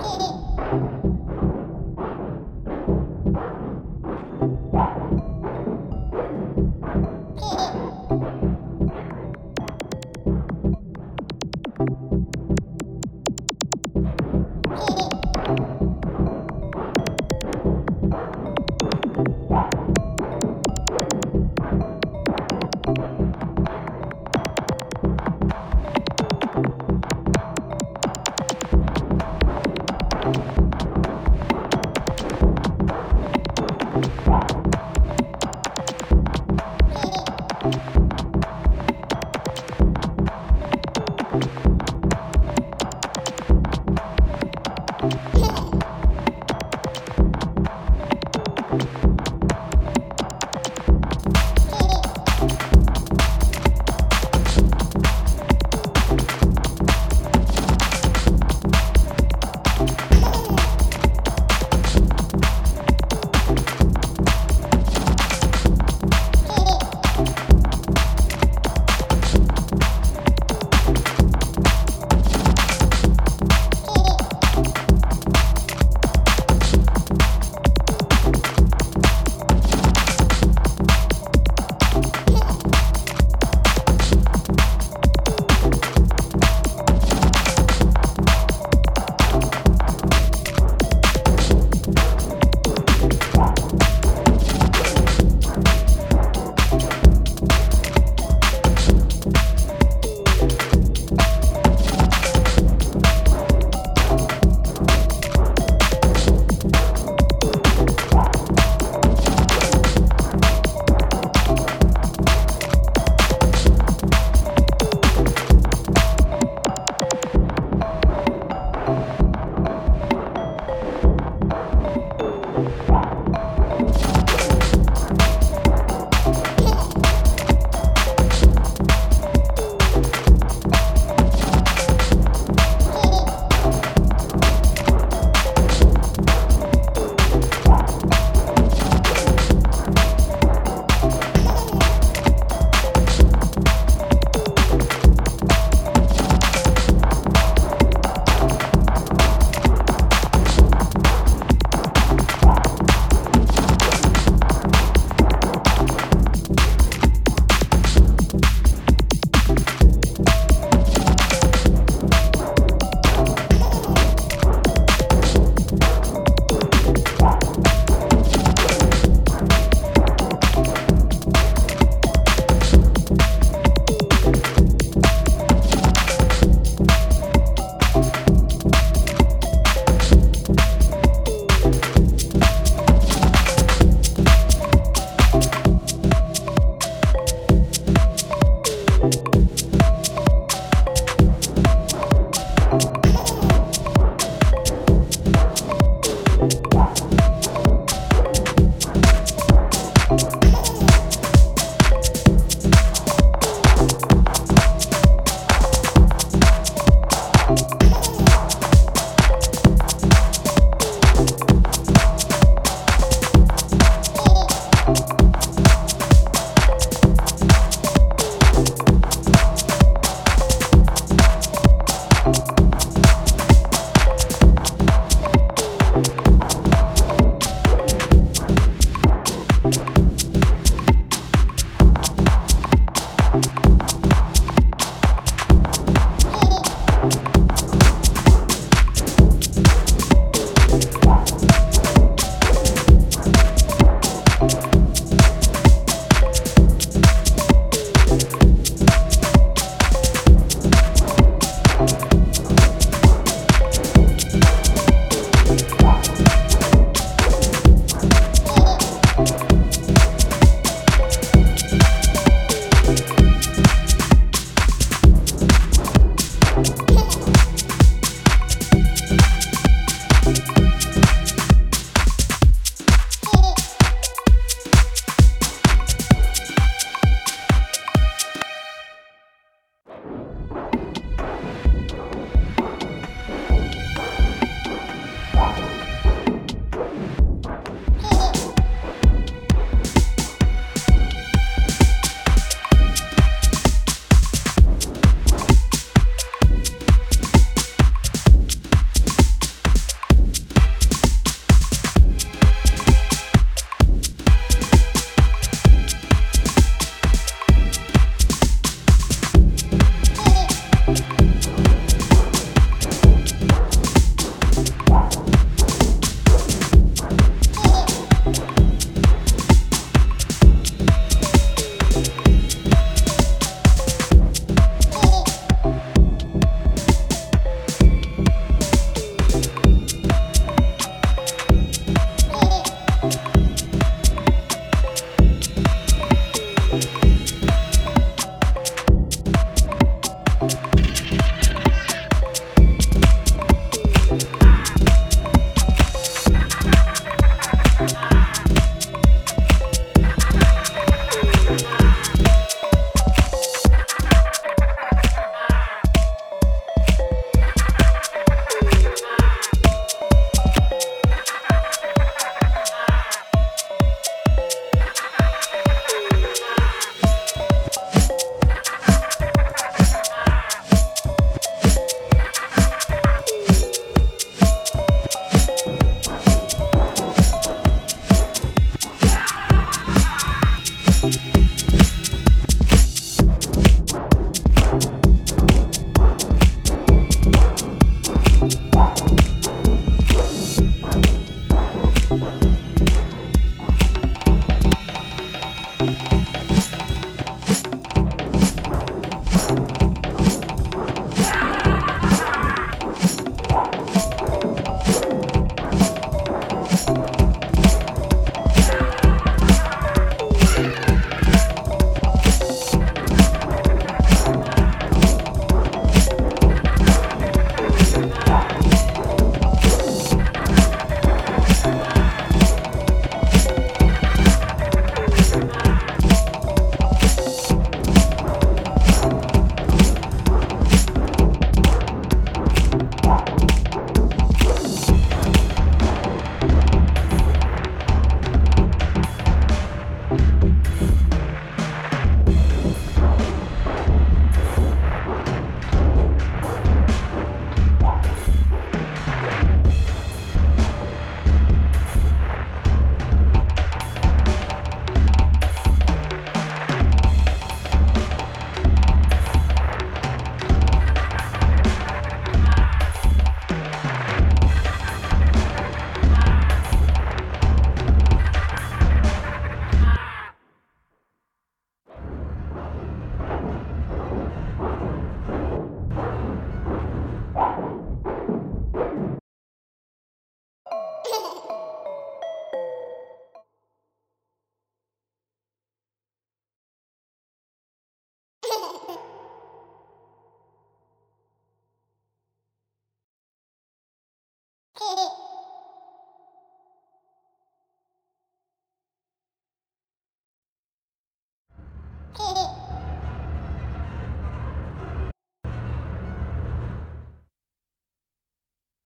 Hehehe